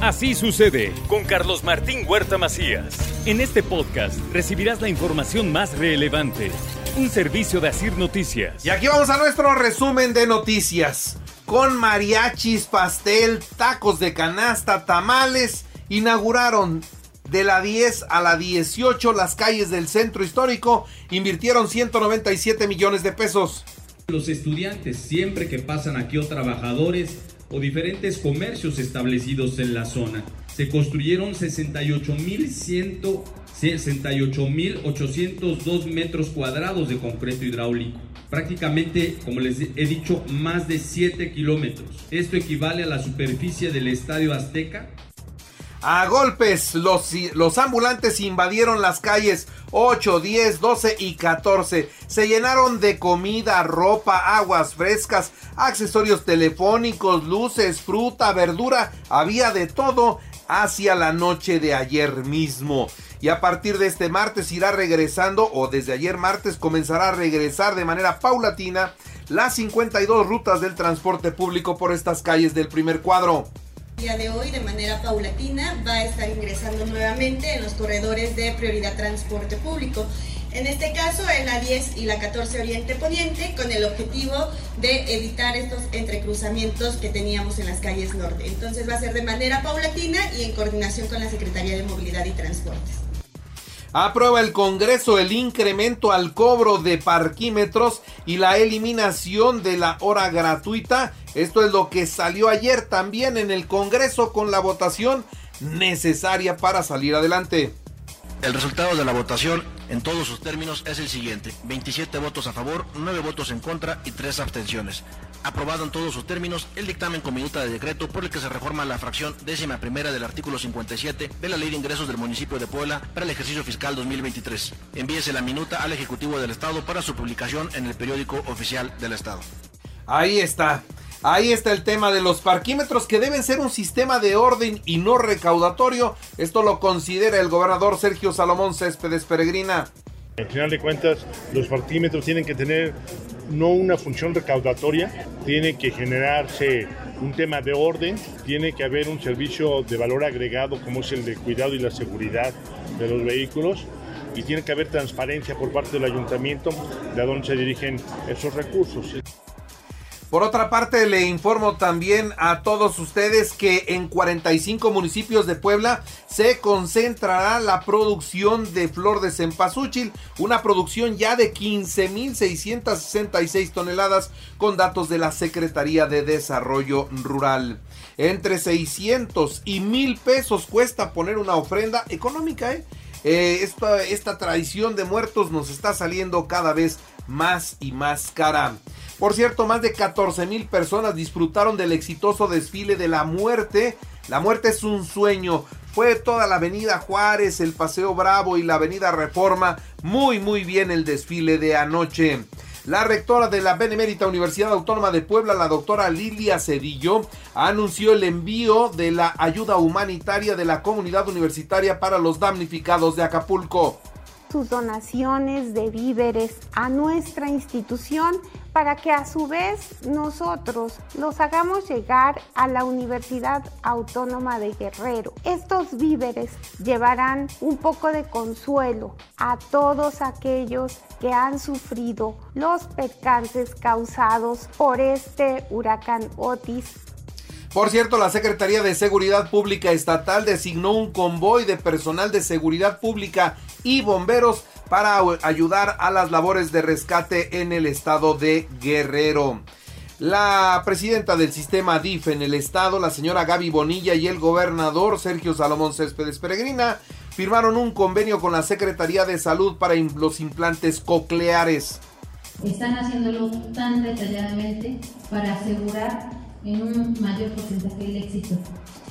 Así sucede con Carlos Martín Huerta Macías. En este podcast recibirás la información más relevante. Un servicio de Asir Noticias. Y aquí vamos a nuestro resumen de noticias. Con mariachis, pastel, tacos de canasta, tamales, inauguraron de la 10 a la 18 las calles del centro histórico, invirtieron 197 millones de pesos. Los estudiantes, siempre que pasan aquí o trabajadores, o diferentes comercios establecidos en la zona. Se construyeron 68.802 metros cuadrados de concreto hidráulico. Prácticamente, como les he dicho, más de 7 kilómetros. Esto equivale a la superficie del Estadio Azteca a golpes, los, los, ambulantes invadieron las calles 8, 10, 12 y 14. Se llenaron de comida, ropa, aguas frescas, accesorios telefónicos, luces, fruta, verdura. Había de todo hacia la noche de ayer mismo. Y a partir de este martes irá regresando, o desde ayer martes comenzará a regresar de manera paulatina las 52 rutas del transporte público por estas calles del primer cuadro día de hoy de manera paulatina va a estar ingresando nuevamente en los corredores de prioridad transporte público. En este caso en la 10 y la 14 Oriente Poniente con el objetivo de evitar estos entrecruzamientos que teníamos en las calles norte. Entonces va a ser de manera paulatina y en coordinación con la Secretaría de Movilidad y Transportes. Aprueba el Congreso el incremento al cobro de parquímetros y la eliminación de la hora gratuita. Esto es lo que salió ayer también en el Congreso con la votación necesaria para salir adelante. El resultado de la votación en todos sus términos es el siguiente. 27 votos a favor, 9 votos en contra y 3 abstenciones. Aprobado en todos sus términos el dictamen con minuta de decreto por el que se reforma la fracción décima primera del artículo 57 de la Ley de Ingresos del Municipio de Puebla para el ejercicio fiscal 2023. Envíese la minuta al Ejecutivo del Estado para su publicación en el periódico oficial del Estado. Ahí está. Ahí está el tema de los parquímetros que deben ser un sistema de orden y no recaudatorio. Esto lo considera el gobernador Sergio Salomón Céspedes Peregrina. Al final de cuentas, los parquímetros tienen que tener no una función recaudatoria, tiene que generarse un tema de orden, tiene que haber un servicio de valor agregado como es el de cuidado y la seguridad de los vehículos y tiene que haber transparencia por parte del ayuntamiento de a dónde se dirigen esos recursos. Por otra parte, le informo también a todos ustedes que en 45 municipios de Puebla se concentrará la producción de flor de cempasúchil, una producción ya de 15.666 toneladas con datos de la Secretaría de Desarrollo Rural. Entre 600 y 1000 pesos cuesta poner una ofrenda económica, ¿eh? Eh, esta, esta tradición de muertos nos está saliendo cada vez más y más cara. Por cierto, más de 14 mil personas disfrutaron del exitoso desfile de la muerte. La muerte es un sueño. Fue toda la avenida Juárez, el Paseo Bravo y la avenida Reforma. Muy, muy bien el desfile de anoche. La rectora de la Benemérita Universidad Autónoma de Puebla, la doctora Lilia Cedillo, anunció el envío de la ayuda humanitaria de la comunidad universitaria para los damnificados de Acapulco sus donaciones de víveres a nuestra institución para que a su vez nosotros los hagamos llegar a la Universidad Autónoma de Guerrero. Estos víveres llevarán un poco de consuelo a todos aquellos que han sufrido los percances causados por este huracán Otis por cierto, la Secretaría de Seguridad Pública Estatal designó un convoy de personal de seguridad pública y bomberos para ayudar a las labores de rescate en el estado de Guerrero. La presidenta del sistema DIF en el estado, la señora Gaby Bonilla y el gobernador Sergio Salomón Céspedes Peregrina firmaron un convenio con la Secretaría de Salud para los implantes cocleares. Están haciéndolo tan detalladamente para asegurar en un mayor porcentaje el éxito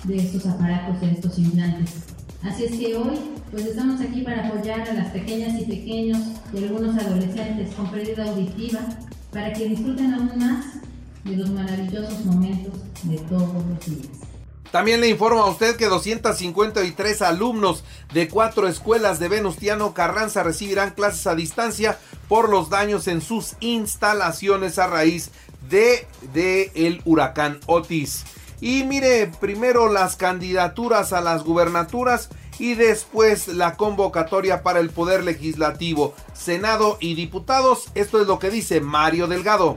de estos aparatos, de estos implantes. Así es que hoy pues estamos aquí para apoyar a las pequeñas y pequeños y algunos adolescentes con pérdida auditiva para que disfruten aún más de los maravillosos momentos de todos los días. También le informo a usted que 253 alumnos de cuatro escuelas de Venustiano Carranza recibirán clases a distancia por los daños en sus instalaciones a raíz de, de el huracán Otis. Y mire, primero las candidaturas a las gubernaturas y después la convocatoria para el Poder Legislativo, Senado y diputados. Esto es lo que dice Mario Delgado.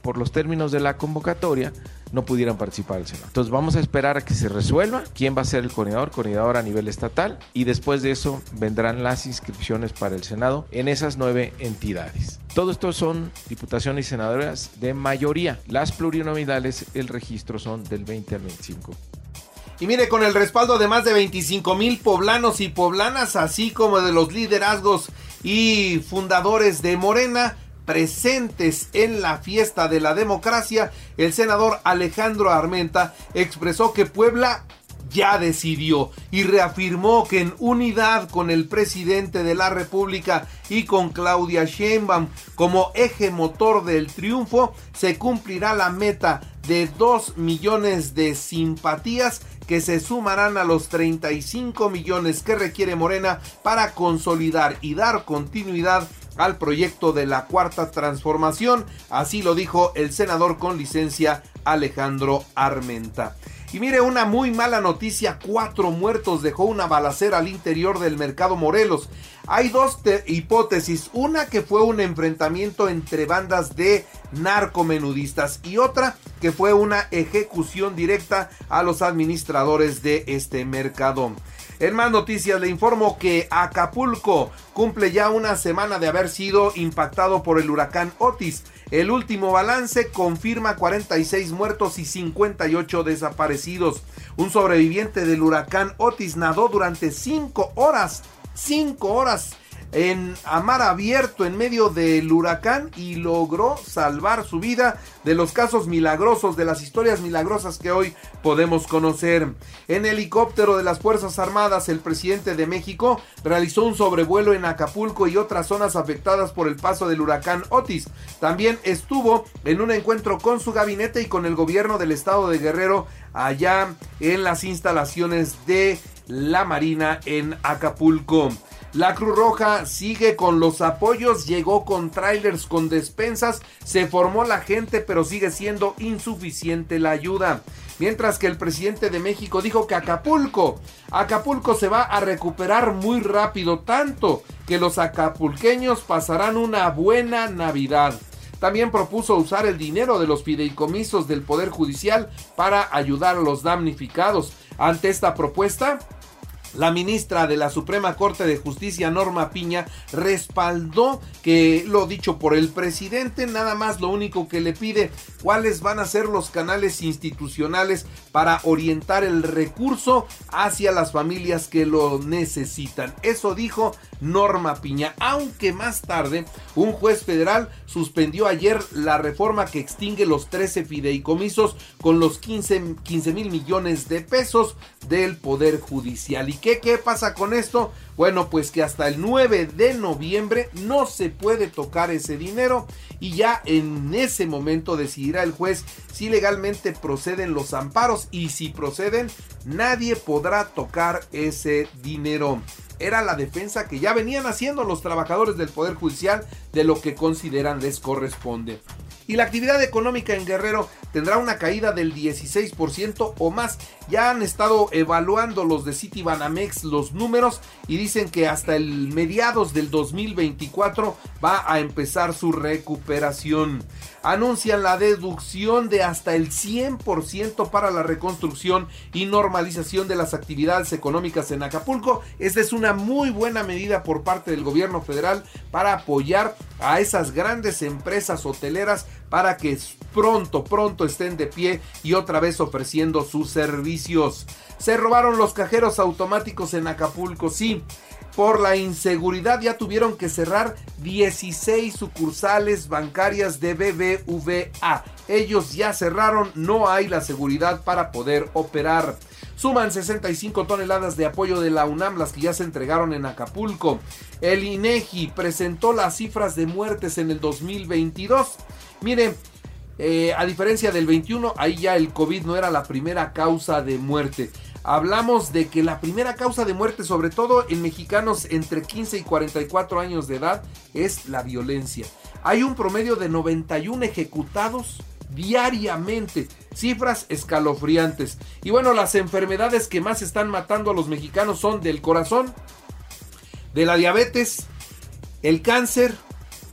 Por los términos de la convocatoria, no pudieran participar el Senado. Entonces vamos a esperar a que se resuelva quién va a ser el coordinador, coordinador a nivel estatal y después de eso vendrán las inscripciones para el Senado en esas nueve entidades. Todo esto son diputaciones y senadoras de mayoría. Las plurinominales, el registro son del 20 al 25. Y mire, con el respaldo de más de 25 mil poblanos y poblanas, así como de los liderazgos y fundadores de Morena, presentes en la fiesta de la democracia, el senador Alejandro Armenta expresó que Puebla ya decidió y reafirmó que en unidad con el presidente de la República y con Claudia Sheinbaum como eje motor del triunfo, se cumplirá la meta de 2 millones de simpatías que se sumarán a los 35 millones que requiere Morena para consolidar y dar continuidad al proyecto de la cuarta transformación, así lo dijo el senador con licencia Alejandro Armenta. Y mire, una muy mala noticia, cuatro muertos dejó una balacera al interior del mercado Morelos. Hay dos hipótesis, una que fue un enfrentamiento entre bandas de narcomenudistas y otra que fue una ejecución directa a los administradores de este mercado. En más noticias le informo que Acapulco cumple ya una semana de haber sido impactado por el huracán Otis. El último balance confirma 46 muertos y 58 desaparecidos. Un sobreviviente del huracán Otis nadó durante 5 horas. 5 horas en a mar abierto en medio del huracán y logró salvar su vida de los casos milagrosos, de las historias milagrosas que hoy podemos conocer. En helicóptero de las Fuerzas Armadas, el presidente de México realizó un sobrevuelo en Acapulco y otras zonas afectadas por el paso del huracán Otis. También estuvo en un encuentro con su gabinete y con el gobierno del estado de Guerrero allá en las instalaciones de la Marina en Acapulco. La Cruz Roja sigue con los apoyos, llegó con trailers, con despensas, se formó la gente, pero sigue siendo insuficiente la ayuda. Mientras que el presidente de México dijo que Acapulco, Acapulco se va a recuperar muy rápido, tanto que los acapulqueños pasarán una buena Navidad. También propuso usar el dinero de los fideicomisos del Poder Judicial para ayudar a los damnificados. Ante esta propuesta, la ministra de la Suprema Corte de Justicia, Norma Piña, respaldó que lo dicho por el presidente, nada más lo único que le pide, cuáles van a ser los canales institucionales para orientar el recurso hacia las familias que lo necesitan. Eso dijo Norma Piña, aunque más tarde un juez federal suspendió ayer la reforma que extingue los 13 fideicomisos con los 15 mil millones de pesos del Poder Judicial. ¿Y qué, pasa con esto? Bueno, pues que hasta el 9 de noviembre no se puede tocar ese dinero y ya en ese momento decidirá el juez si legalmente proceden los amparos y si proceden nadie podrá tocar ese dinero era la defensa que ya venían haciendo los trabajadores del Poder Judicial de lo que consideran les corresponde. Y la actividad económica en Guerrero tendrá una caída del 16% o más. Ya han estado evaluando los de Citibanamex los números y dicen que hasta el mediados del 2024 va a empezar su recuperación. Anuncian la deducción de hasta el 100% para la reconstrucción y normalización de las actividades económicas en Acapulco. Esta es una muy buena medida por parte del gobierno federal para apoyar a esas grandes empresas hoteleras para que pronto, pronto estén de pie y otra vez ofreciendo sus servicios. Se robaron los cajeros automáticos en Acapulco, sí. por la inseguridad ya tuvieron que cerrar 16 sucursales bancarias de BBVA. Ellos ya cerraron, no hay la seguridad para poder operar. Suman 65 toneladas de apoyo de la UNAM, las que ya se entregaron en Acapulco. El INEGI presentó las cifras de muertes en el 2022. Miren, eh, a diferencia del 21, ahí ya el COVID no era la primera causa de muerte. Hablamos de que la primera causa de muerte, sobre todo en mexicanos entre 15 y 44 años de edad, es la violencia. Hay un promedio de 91 ejecutados diariamente. Cifras escalofriantes. Y bueno, las enfermedades que más están matando a los mexicanos son del corazón, de la diabetes, el cáncer,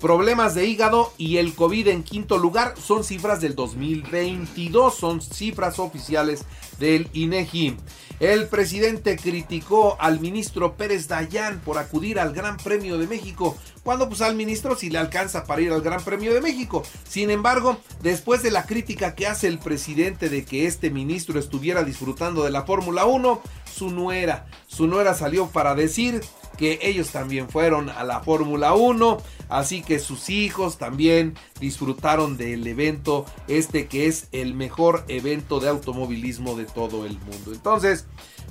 problemas de hígado y el COVID en quinto lugar. Son cifras del 2022, son cifras oficiales del INEGI. El presidente criticó al ministro Pérez Dayán por acudir al Gran Premio de México, cuando pues al ministro sí le alcanza para ir al Gran Premio de México. Sin embargo, después de la crítica que hace el presidente de que este ministro estuviera disfrutando de la Fórmula 1, su nuera, su nuera salió para decir que ellos también fueron a la Fórmula 1, así que sus hijos también disfrutaron del evento este que es el mejor evento de automovilismo de todo el mundo. Entonces,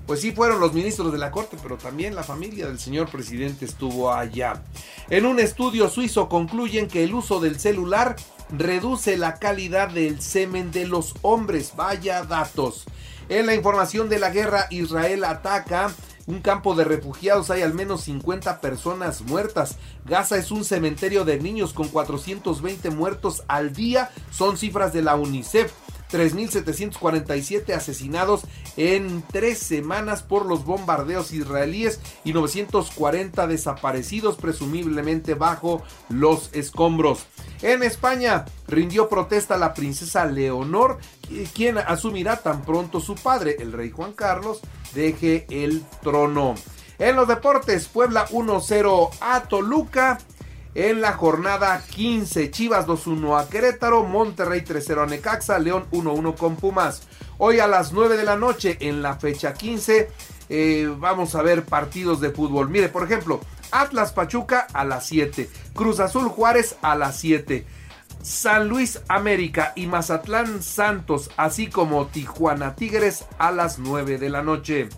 pues sí fueron los ministros de la corte, pero también la familia del señor presidente estuvo allá. En un estudio suizo concluyen que el uso del celular reduce la calidad del semen de los hombres. Vaya datos. En la información de la guerra, Israel ataca un campo de refugiados hay al menos 50 personas muertas. Gaza es un cementerio de niños con 420 muertos al día. Son cifras de la UNICEF. 3.747 asesinados en tres semanas por los bombardeos israelíes y 940 desaparecidos presumiblemente bajo los escombros. En España rindió protesta la princesa Leonor, quien asumirá tan pronto su padre, el rey Juan Carlos, deje el trono. En los deportes, Puebla 1-0 a Toluca. En la jornada 15, Chivas 2-1 a Querétaro, Monterrey 3-0 a Necaxa, León 1-1 con Pumas. Hoy a las 9 de la noche, en la fecha 15, eh, vamos a ver partidos de fútbol. Mire, por ejemplo, Atlas Pachuca a las 7, Cruz Azul Juárez a las 7. San Luis América y Mazatlán Santos, así como Tijuana Tigres a las 9 de la noche.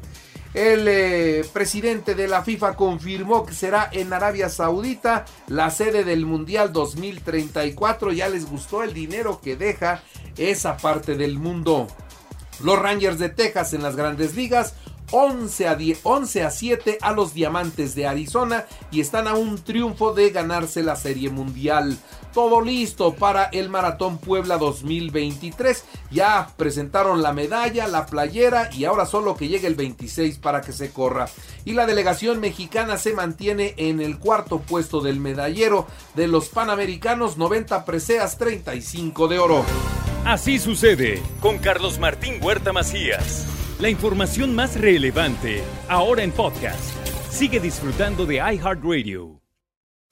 El eh, presidente de la FIFA confirmó que será en Arabia Saudita la sede del Mundial 2034. Ya les gustó el dinero que deja esa parte del mundo. Los Rangers de Texas en las grandes ligas 11 a, 11 a 7 a los Diamantes de Arizona y están a un triunfo de ganarse la Serie Mundial. Todo listo para el Maratón Puebla 2023. Ya presentaron la medalla, la playera y ahora solo que llegue el 26 para que se corra. Y la delegación mexicana se mantiene en el cuarto puesto del medallero de los Panamericanos 90 preseas 35 de oro. Así sucede con Carlos Martín Huerta Macías. La información más relevante, ahora en podcast. Sigue disfrutando de iHeartRadio.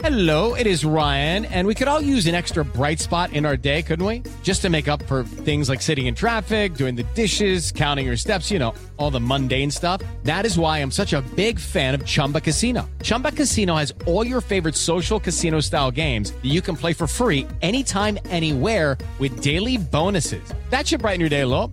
Hello, it is Ryan, and we could all use an extra bright spot in our day, couldn't we? Just to make up for things like sitting in traffic, doing the dishes, counting your steps, you know, all the mundane stuff. That is why I'm such a big fan of Chumba Casino. Chumba Casino has all your favorite social casino style games that you can play for free anytime, anywhere with daily bonuses. That should brighten your day a little.